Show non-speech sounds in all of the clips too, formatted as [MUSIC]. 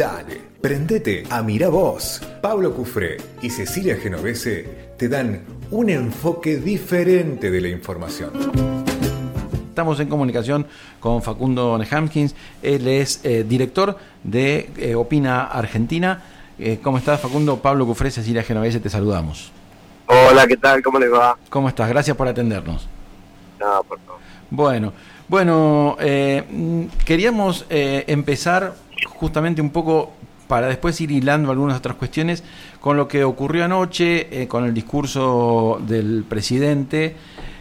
Dale, prendete a Mira Vos. Pablo Cufré y Cecilia Genovese te dan un enfoque diferente de la información. Estamos en comunicación con Facundo Nehamkins, él es eh, director de eh, Opina Argentina. Eh, ¿Cómo estás, Facundo? Pablo Cufré, Cecilia Genovese, te saludamos. Hola, ¿qué tal? ¿Cómo les va? ¿Cómo estás? Gracias por atendernos. No, por favor. Bueno, bueno, mm, queríamos empezar justamente un poco para después ir hilando algunas otras cuestiones con lo que ocurrió anoche, con el discurso del presidente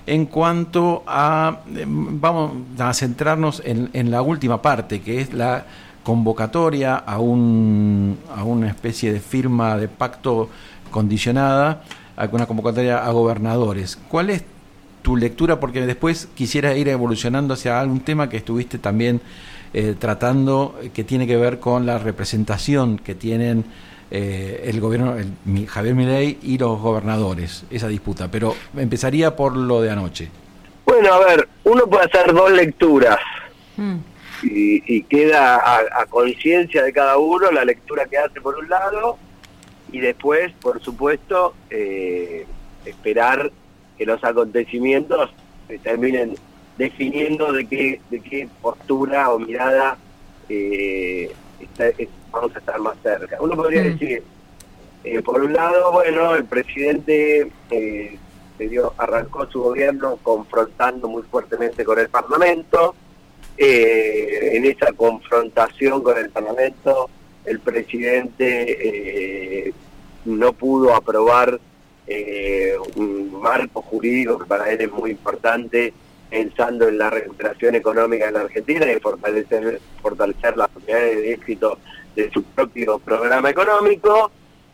en cuanto a, em, vamos a centrarnos en, en la última parte, que es la convocatoria a, un, a una especie de firma de pacto condicionada, a una convocatoria a gobernadores. ¿Cuál es tu lectura? Porque después quisiera ir evolucionando hacia algún tema que estuviste también eh, tratando, que tiene que ver con la representación que tienen eh, el gobierno, el, Javier Milei y los gobernadores, esa disputa. Pero empezaría por lo de anoche. Bueno, a ver, uno puede hacer dos lecturas mm. y, queda a, conciencia de cada uno la lectura que hace por un lado y después, por supuesto, eh, esperar que los acontecimientos se terminen definiendo de qué, de qué postura o mirada eh, vamos a estar más cerca. Uno podría mm. decir, eh, por un lado, bueno, el presidente eh, dio, arrancó su gobierno confrontando muy fuertemente con el Parlamento. En esa confrontación con el Parlamento, el presidente no pudo aprobar un marco jurídico que para él es muy importante, pensando en la recuperación económica en la Argentina y fortalecer, fortalecer las posibilidades de éxito de su propio programa económico.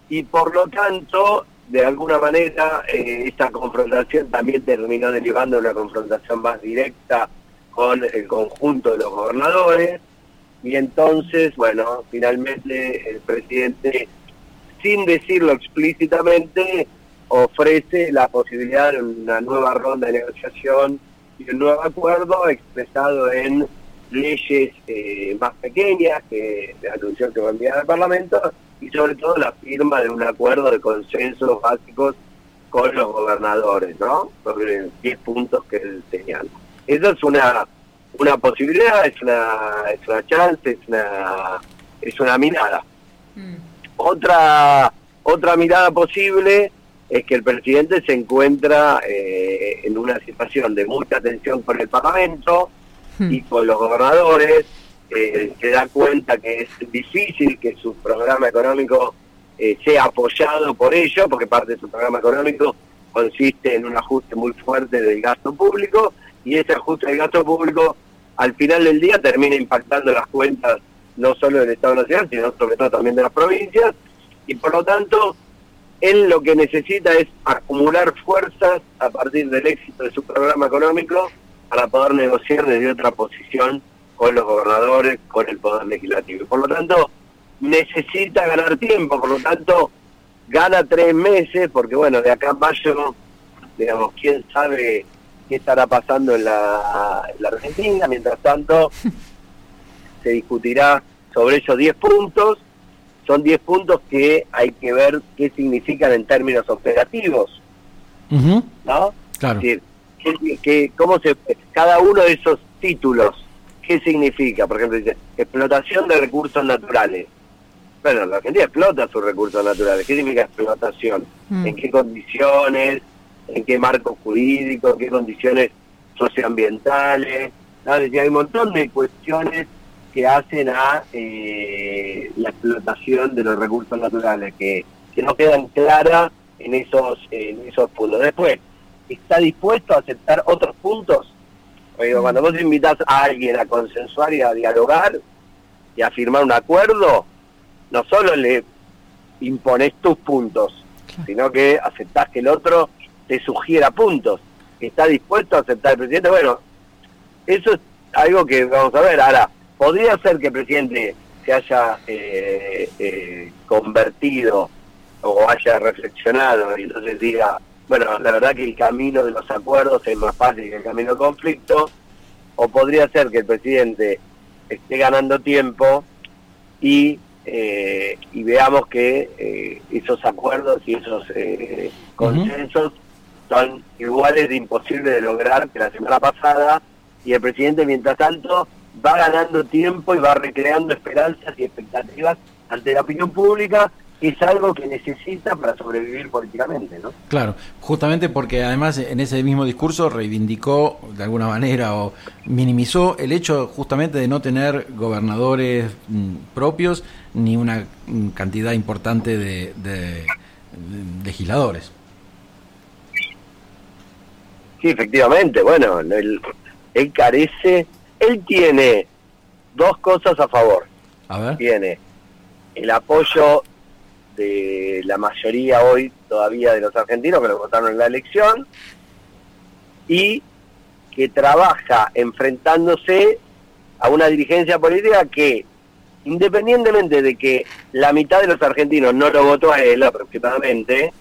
Y por lo tanto, de alguna manera, eh, esta confrontación también terminó derivando en una confrontación más directa con el conjunto de los gobernadores. Y entonces, bueno, finalmente el presidente, sin decirlo explícitamente, ofrece la posibilidad de una nueva ronda de negociación y un nuevo acuerdo expresado en leyes eh, más pequeñas que anunció que va a enviar al Parlamento y sobre todo la firma de un acuerdo de consensos básicos con los gobernadores, ¿no? Sobre 10 puntos que él señala. Eso es una una posibilidad, es una, es una chance, es una, es una mirada. Mm. Otra, otra mirada posible es que el presidente se encuentra eh, en una situación de mucha tensión con el Parlamento, Hmm. y con los gobernadores, eh, se da cuenta que es difícil que su programa económico eh, sea apoyado por ellos, porque parte de su programa económico consiste en un ajuste muy fuerte del gasto público, y ese ajuste del gasto público al final del día termina impactando las cuentas no solo del Estado Nacional, sino sobre todo también de las provincias, y por lo tanto él lo que necesita es acumular fuerzas a partir del éxito de su programa económico para poder negociar desde otra posición con los gobernadores, con el Poder Legislativo. Por lo tanto, necesita ganar tiempo, por lo tanto, gana tres meses, porque bueno, de acá a mayo, digamos, quién sabe qué estará pasando en la, Argentina, mientras tanto, [LAUGHS] se discutirá sobre esos 10 puntos, son 10 puntos que hay que ver qué significan en términos operativos, ¿no? Claro que, cómo se, cada uno de esos títulos, ¿qué significa? Por ejemplo, dice, explotación de recursos naturales. Bueno, la Argentina explota sus recursos naturales. ¿Qué significa explotación? Mm. ¿En qué condiciones? ¿En qué marco jurídico? ¿En qué condiciones socioambientales? hay un montón de cuestiones que hacen a eh, la explotación de los recursos naturales que, que no quedan claras en esos, en esos puntos. Después, está dispuesto a aceptar otros puntos. Oigo, cuando vos invitas a alguien a consensuar y a dialogar y a firmar un acuerdo, no solo le impones tus puntos, sino que aceptás que el otro te sugiera puntos. ¿Está dispuesto a aceptar el presidente? Bueno, eso es algo que vamos a ver. Ahora, podría ser que el presidente se haya eh, eh, convertido o haya reflexionado y entonces diga, bueno, la verdad que el camino de los acuerdos es más fácil que el camino de conflicto, o podría ser que el presidente esté ganando tiempo y eh, y veamos que eh, esos acuerdos y esos eh, consensos son iguales de imposibles de lograr que la semana pasada y el presidente mientras tanto va ganando tiempo y va recreando esperanzas y expectativas ante la opinión pública es algo que necesita para sobrevivir políticamente, ¿no? Claro, justamente porque además en ese mismo discurso reivindicó de alguna manera o minimizó el hecho justamente de no tener gobernadores mm, propios ni una mm, cantidad importante de, legisladores. Sí, efectivamente, bueno, él, él carece, él tiene dos cosas a favor. A ver. Tiene el apoyo de la mayoría hoy todavía de los argentinos que lo votaron en la elección y que trabaja enfrentándose a una dirigencia política que independientemente de que la mitad de los argentinos no lo votó a él aproximadamente,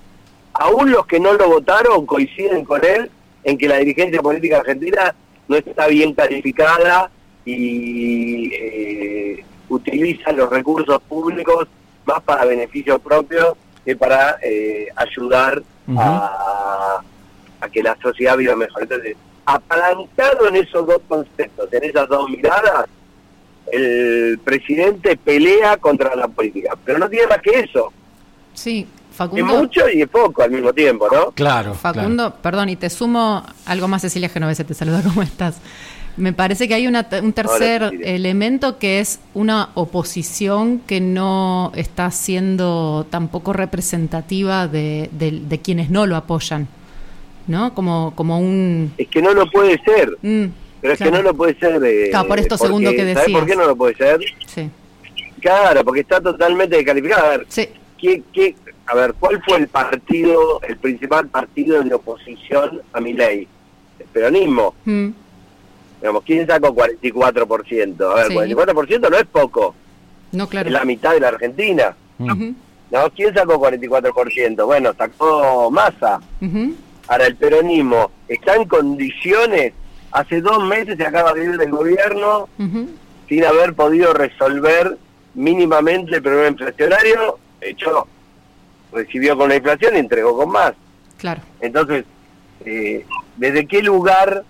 aún los que no lo votaron coinciden con él en que la dirigencia política argentina no está bien calificada y eh, utiliza los recursos públicos más para beneficio propio que para eh, ayudar a, que la sociedad viva mejor. Entonces, apalancado en esos dos conceptos, en esas dos miradas, el presidente pelea contra la política, pero no tiene más que eso. Sí, Facundo. Es mucho y es poco al mismo tiempo, ¿no? Claro. Facundo, perdón, y te sumo algo más, Cecilia Genovese, te saluda, ¿cómo estás? Me parece que hay una, un tercer elemento que es una oposición que no está siendo tampoco representativa de, de, quienes no lo apoyan, ¿no? Como, como un... Es que no lo puede ser. Mm, pero es que no lo puede ser. Eh, claro, por esto segundo que decías. ¿Sabes por qué no lo puede ser? Sí. Claro, porque está totalmente descalificado. A ver, sí. ¿Qué, qué, a ver, ¿cuál fue el partido, el principal partido de oposición a mi ley? El peronismo. Mm. Digamos, ¿quién sacó 44%? A ver, 44% no es poco. No, claro. Es la mitad de la Argentina. ¿No? ¿Quién sacó 44%? Bueno, sacó Massa. Ahora, el peronismo está en condiciones. Hace dos meses se acaba de ir del gobierno sin haber podido resolver mínimamente el problema inflacionario. De hecho, recibió con la inflación y entregó con más. Claro. Entonces, eh, ¿desde qué lugar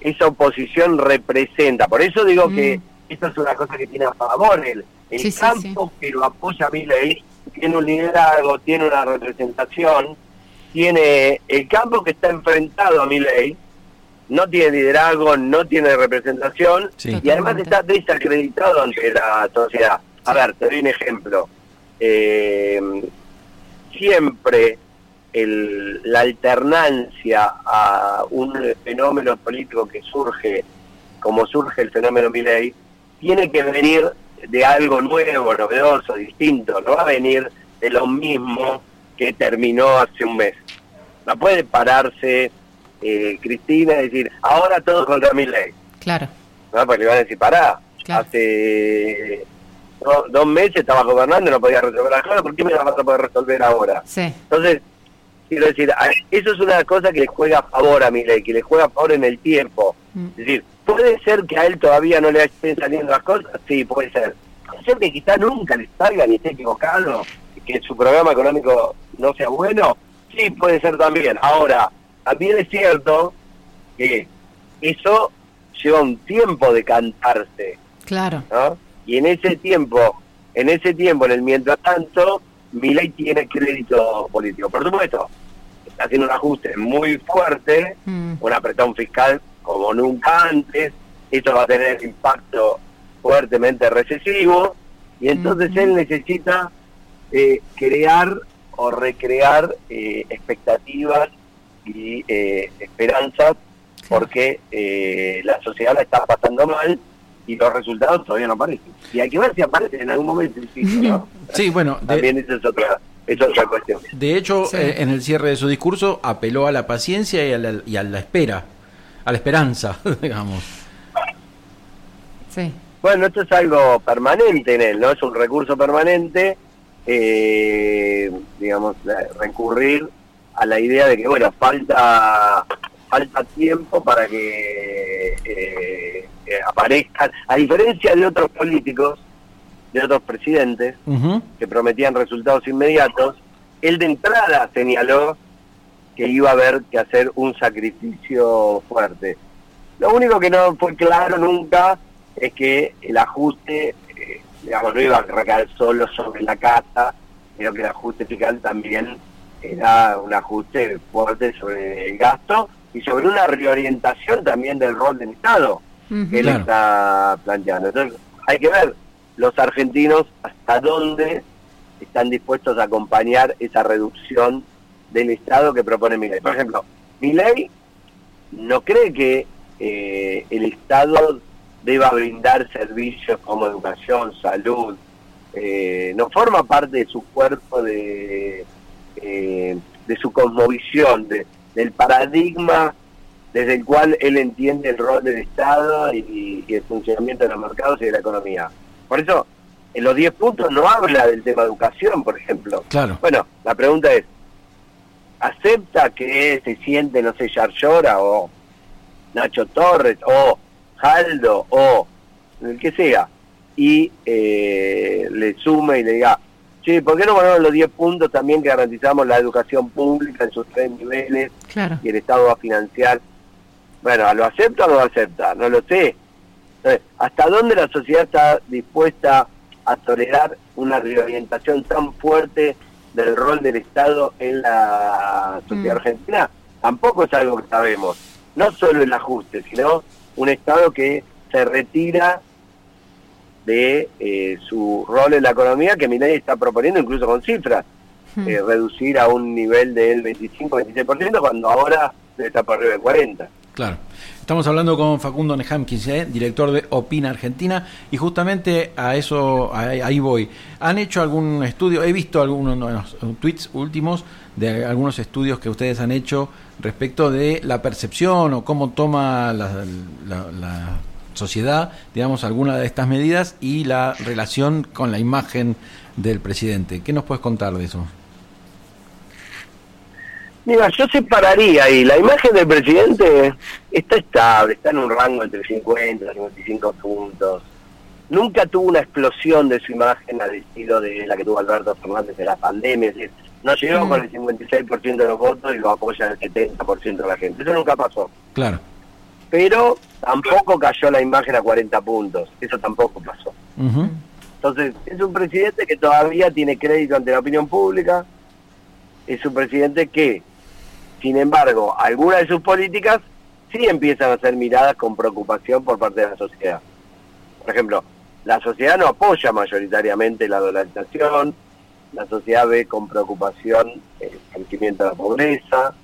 esa oposición representa. Por eso digo que mm. esto es una cosa que tiene a favor el, el campo que lo apoya a mi ley, tiene un liderazgo, tiene una representación, tiene el campo que está enfrentado a mi ley, no tiene liderazgo, no tiene representación y además está desacreditado ante la sociedad. A ver, te doy un ejemplo. Eh, siempre la alternancia a un fenómeno político que surge, como surge el fenómeno Milley, tiene que venir de algo nuevo, novedoso, distinto, no va a venir de lo mismo que terminó hace un mes. No puede pararse eh, Cristina y decir, ahora todo contra Milley. Claro. No, porque le van a decir, pará, hace dos meses estaba gobernando y no podía resolver la cosa, ¿por qué me la vas a poder resolver ahora? Sí. Entonces, Quiero decir, eso es una cosa que le juega a favor a ley, que le juega a favor en el tiempo. Mm. Es decir, ¿puede ser que a él todavía no le estén saliendo las cosas? Sí, puede ser. Puede ser que quizá nunca le salga ni esté equivocado, que su programa económico no sea bueno. Sí, puede ser también. Ahora, también es cierto que eso lleva un tiempo de cantarse. Claro. Y en ese tiempo, en ese tiempo, en el mientras tanto, mi ley tiene crédito político. Por supuesto, está haciendo un ajuste muy fuerte, mm. un apretón fiscal como nunca antes, esto va a tener impacto fuertemente recesivo, y entonces él necesita eh, crear o recrear eh, expectativas y eh, esperanzas porque la sociedad la está pasando mal y los resultados todavía no aparecen. Y hay que ver si aparecen en algún momento. [LAUGHS] Sí, bueno. También esa es otra, es otra cuestión. De hecho, eh, en el cierre de su discurso apeló a la paciencia y a la, y a la espera, a la esperanza, [LAUGHS] digamos. Sí. Bueno, esto es algo permanente en él, ¿no? Es un recurso permanente, eh, digamos, recurrir a la idea de que, bueno, falta falta tiempo para que eh, aparezcan, a diferencia de otros políticos de otros presidentes que prometían resultados inmediatos, él de entrada señaló que iba a haber que hacer un sacrificio fuerte. Lo único que no fue claro nunca es que el ajuste, eh, digamos, no iba a recaer solo sobre la casa, sino que el ajuste fiscal también era un ajuste fuerte sobre el gasto y sobre una reorientación también del rol del Estado que él está planteando. Entonces, hay que ver los argentinos hasta dónde están dispuestos a acompañar esa reducción del Estado que propone Milei. Por ejemplo, Milei no cree que eh, el Estado deba brindar servicios como educación, salud, eh, no forma parte de su cuerpo, de, eh, de su cosmovisión, de, del paradigma desde el cual él entiende el rol del Estado y, el funcionamiento de los mercados y de la economía. Por eso, en los 10 puntos no habla del tema educación, por ejemplo. Claro. Bueno, la pregunta es, ¿acepta que se siente, no sé, Yarlora o Nacho Torres o Jaldo o el que sea y eh, le sume y le diga, sí, ¿por qué no ponemos los 10 puntos también que garantizamos la educación pública en sus tres niveles y el Estado va a financiar? Bueno, ¿lo acepta o no lo acepta? No lo sé. ¿Hasta dónde la sociedad está dispuesta a tolerar una reorientación tan fuerte del rol del Estado en la sociedad mm. argentina? Tampoco es algo que sabemos. No solo el ajuste, sino un Estado que se retira de eh, su rol en la economía que Milei está proponiendo incluso con cifras, hmm. eh, reducir a un nivel del 25-26% cuando ahora está por arriba del 40%. Claro. Estamos hablando con Facundo Nehamkins, ¿eh? director de Opina Argentina, y justamente a eso, ahí voy. ¿Han hecho algún estudio? He visto algunos tweets últimos de algunos estudios que ustedes han hecho respecto de la percepción o cómo toma la, sociedad, digamos, alguna de estas medidas y la relación con la imagen del presidente. ¿Qué nos puedes contar de eso? Mira, yo separaría ahí. La imagen del presidente está estable, está en un rango entre 50 y 55 puntos. Nunca tuvo una explosión de su imagen al estilo de la que tuvo Alberto Fernández de la pandemia. Es decir, no llegó mm. con el 56% de los votos y lo apoya el 70% de la gente. Eso nunca pasó. Claro. Pero tampoco cayó la imagen a 40 puntos. Eso tampoco pasó. Entonces, es un presidente que todavía tiene crédito ante la opinión pública. Es un presidente que sin embargo, algunas de sus políticas sí empiezan a ser miradas con preocupación por parte de la sociedad. Por ejemplo, la sociedad no apoya mayoritariamente la dolarización, la sociedad ve con preocupación el crecimiento de la pobreza,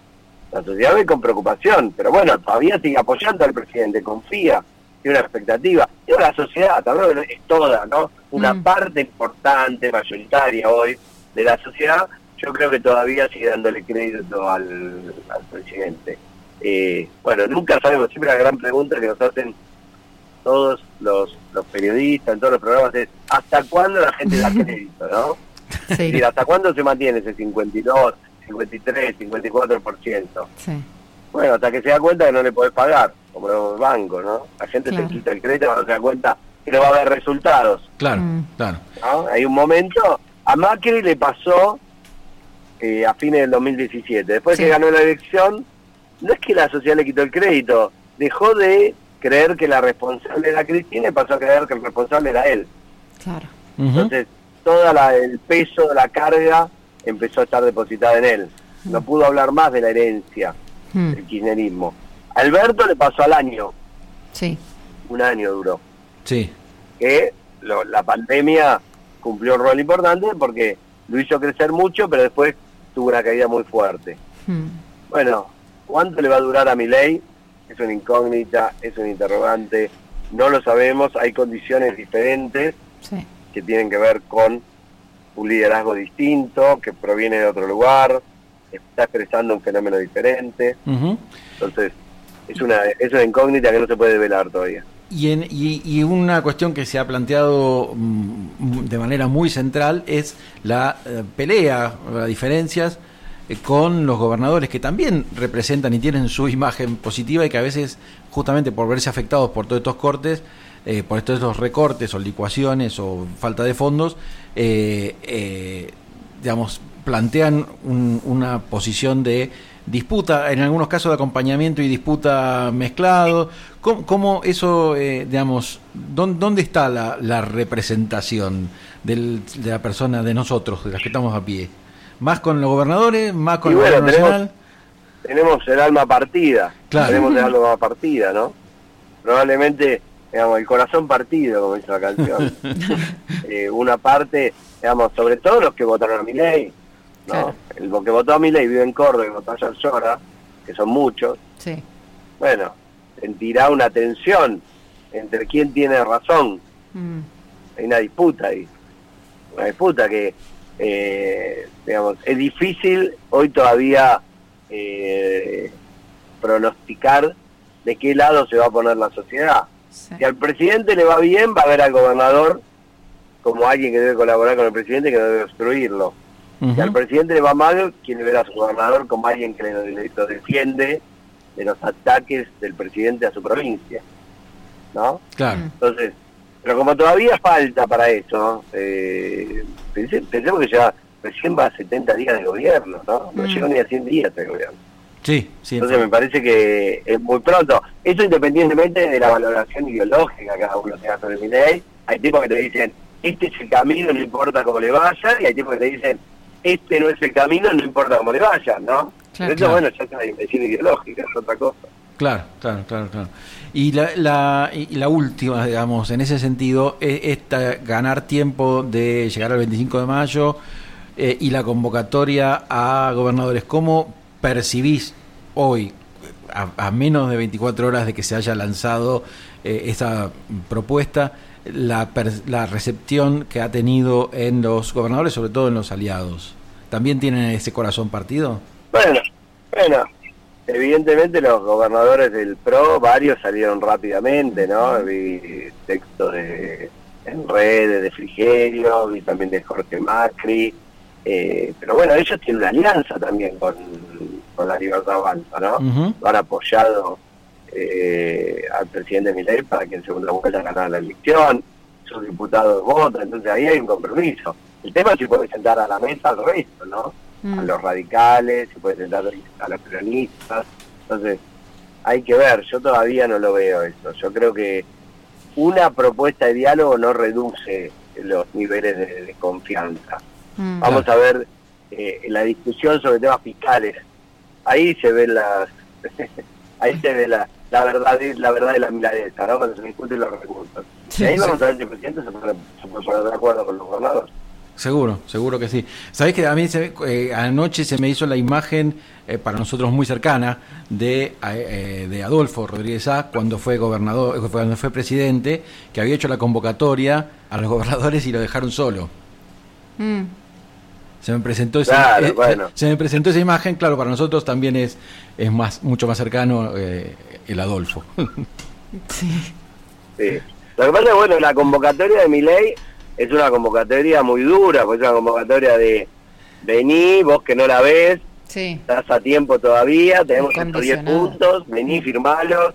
la sociedad ve con preocupación, pero bueno, todavía sigue apoyando al presidente, confía, tiene una expectativa. Y la sociedad también es toda, ¿no? Una mm. parte importante, mayoritaria hoy de la sociedad yo creo que todavía sigue dándole crédito al, presidente. Eh, bueno, nunca sabemos, siempre la gran pregunta que nos hacen todos los, periodistas en todos los programas es ¿hasta cuándo la gente da crédito, no? [LAUGHS] Sí. ¿Hasta cuándo se mantiene ese 52, 53, 54%? Sí. Bueno, hasta que se da cuenta que no le podés pagar, como los bancos, ¿no? La gente se quita el crédito cuando se da cuenta que no va a haber resultados. Claro, mm. claro. Hay un momento, a Macri le pasó eh, a fines del 2017. Después que ganó la elección, no es que la sociedad le quitó el crédito, dejó de creer que la responsable era Cristina y pasó a creer que el responsable era él. Claro. Entonces, todo el peso de la carga empezó a estar depositada en él. No mm. pudo hablar más de la herencia mm. del kirchnerismo. Alberto le pasó al año. Sí. Un año duró. Sí. Que la pandemia cumplió un rol importante porque lo hizo crecer mucho, pero después tuvo una caída muy fuerte. Hmm. Bueno, ¿cuánto le va a durar a mi ley? Es una incógnita, es un interrogante, no lo sabemos, hay condiciones diferentes que tienen que ver con un liderazgo distinto, que proviene de otro lugar, está expresando un fenómeno diferente. Entonces, es una, es una incógnita que no se puede velar todavía. Y, en, y, una cuestión que se ha planteado mm, de manera muy central es la eh, pelea, las diferencias eh, con los gobernadores que también representan y tienen su imagen positiva y que a veces, justamente por verse afectados por todos estos cortes, eh, por estos los recortes o licuaciones o falta de fondos, digamos, plantean una posición de disputa, en algunos casos de acompañamiento y disputa mezclado. ¿Cómo, eso, digamos, dónde, está la, representación de la persona, de nosotros, de las que estamos a pie? ¿Más con los gobernadores? ¿Más con el gobierno nacional? tenemos el alma partida, tenemos el alma partida, ¿no? Probablemente, digamos, el corazón partido, como dice la canción. [LAUGHS] Eh, una parte, digamos, sobre todo los que votaron a mi ley, ¿no? El que votó a mi ley vive en Córdoba y votó a Llora, que son muchos. Sí. Bueno, sentirá una tensión entre quién tiene razón. Mm. Hay una disputa ahí. Una disputa que, eh, digamos, es difícil hoy todavía eh, pronosticar de qué lado se va a poner la sociedad. Si al presidente le va bien, va a ver al gobernador como alguien que debe colaborar con el presidente que debe al presidente le va mal, quiere ver a su gobernador como alguien que le, lo defiende de los ataques del presidente a su provincia. ¿No? Claro. Entonces, pero como todavía falta para eso, eh, pensemos que ya recién va a 70 días de gobierno, ¿no? No mm. llegó ni a 100 días de gobierno. Sí, sí. Entonces me parece que es muy pronto. Eso independientemente de la valoración ideológica que cada uno tenga sobre mi ley. Hay tipos que te dicen, este es el camino, no importa cómo le vaya, y hay tipos que te dicen, este no es el camino, no importa cómo le vaya, ¿no? Eso, bueno, ya es una dimensión ideológica, es otra cosa. Claro, claro, claro, claro. Y la, la, y la última, digamos, en ese sentido, es esta, ganar tiempo de llegar al 25 de mayo, eh, y la convocatoria a gobernadores. ¿Cómo percibís hoy, a, menos de 24 horas de que se haya lanzado eh, esta propuesta, la, la recepción que ha tenido en los gobernadores, sobre todo en los aliados? ¿También tienen ese corazón partido? Bueno, bueno, evidentemente los gobernadores del PRO, varios salieron rápidamente, ¿no? Vi textos de, en redes de Frigerio, vi también de Jorge Macri, eh, pero bueno, ellos tienen una alianza también con, la Libertad Avanza, ¿no? Han apoyado eh, al presidente Milei para que en segunda vuelta ganara la elección, sus diputados votan, entonces ahí hay un compromiso. El tema es si puede sentar a la mesa al resto, ¿no? A mm. los radicales, si puede sentar a los peronistas. Entonces, hay que ver, yo todavía no lo veo eso. Yo creo que una propuesta de diálogo no reduce los niveles de confianza. Mm. Vamos a ver eh, la discusión sobre temas fiscales. Ahí se ve las, [LAUGHS] ahí se ve la, la verdad la verdad de la miladeza, ¿no? Cuando se discuten los recursos. y ahí vamos a ver si el presidente se puede, poner de acuerdo con los gobernadores. Seguro, seguro que sí. Sabés que a mí se, eh, anoche se me hizo la imagen eh, para nosotros muy cercana de, de Adolfo Rodríguez A cuando fue gobernador, cuando fue presidente, que había hecho la convocatoria a los gobernadores y lo dejaron solo. Mm se me presentó esa, eh, se me presentó esa imagen, claro, para nosotros también es, es más mucho más cercano eh, el Adolfo. sí. sí. Lo que pasa es bueno, la convocatoria de mi ley es una convocatoria muy dura, pues es una convocatoria de vení, vos que no la ves, estás a tiempo todavía, tenemos estos 10 puntos, vení, firmalos.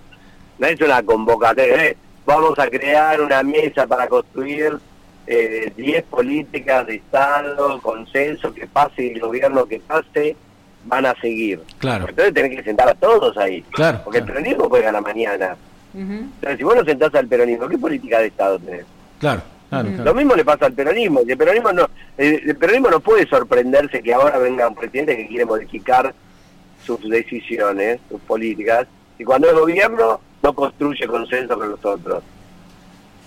No es una convocatoria, ¿eh? vamos a crear una mesa para construir 10 eh, políticas de Estado, consenso, que pase el gobierno que pase, van a seguir. Claro. Entonces tenés que sentar a todos ahí. Claro. Porque el peronismo juega la mañana. Entonces, si vos no sentás al peronismo, ¿qué política de Estado tenés? Claro. Lo mismo le pasa al peronismo. El peronismo no, el, peronismo no puede sorprenderse que ahora venga un presidente que quiere modificar sus decisiones, sus políticas, y cuando el gobierno no construye consenso con los otros.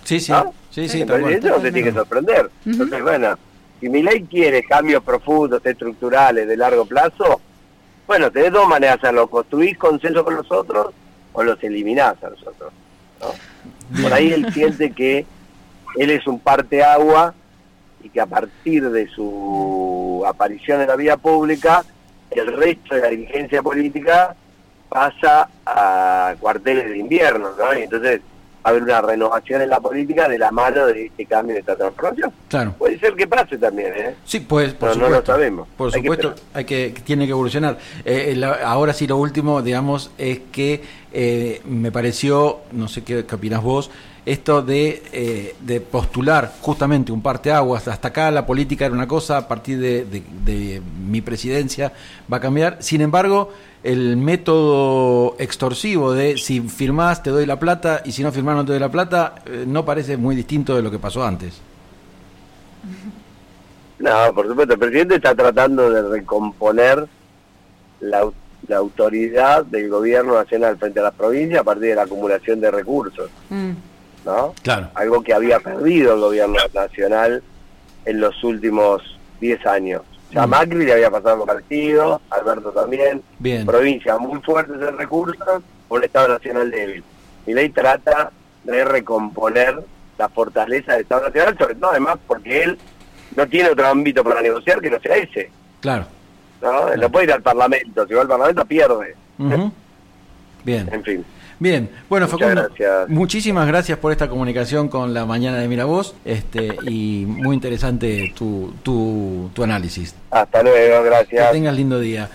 Sí, sí. Sí, sí, eso no te tiene que sorprender. Entonces, bueno, si mi ley quiere cambios profundos, estructurales, de largo plazo, bueno, tenés dos maneras de hacerlo. Construís consenso con los otros o los eliminás a los otros. Por ahí él siente que él es un parte agua y que a partir de su aparición en la vida pública, el resto de la dirigencia política pasa a cuarteles de invierno, ¿no? Y entonces haber una renovación en la política de la mano de este cambio de esta transformación. Claro. Puede ser que pase también, ¿eh? Sí, pues, por supuesto. no lo sabemos. Por supuesto, hay que, tiene que evolucionar. Eh, ahora sí, lo último, digamos, es que eh, me pareció, no sé qué, qué opinas vos, esto de, eh, de postular justamente un parteaguas. Hasta acá la política era una cosa, a partir de, de, mi presidencia va a cambiar. Sin embargo, el método extorsivo de si firmás te doy la plata y si no firmás no te doy la plata, eh, no parece muy distinto de lo que pasó antes. [LAUGHS] No, por supuesto, el presidente está tratando de recomponer la, autoridad del gobierno nacional frente a las provincias a partir de la acumulación de recursos. Mm. ¿No? Claro. Algo que había perdido el gobierno nacional en los últimos 10 años. Ya mm. Macri le había pasado partido, Alberto también, Bien. provincias muy fuertes en recursos, un Estado nacional débil. Y ley trata de recomponer la fortaleza del Estado nacional, sobre todo además porque él no tiene otro ámbito para negociar que no sea ese. Claro. ¿no? No puede ir al Parlamento, si va al Parlamento pierde. [LAUGHS] Bien. En fin. Bien, bueno Facundo, muchísimas gracias por esta comunicación con la mañana de Miravoz este, y muy interesante tu, tu, tu análisis. Hasta luego, gracias. Que tengas lindo día.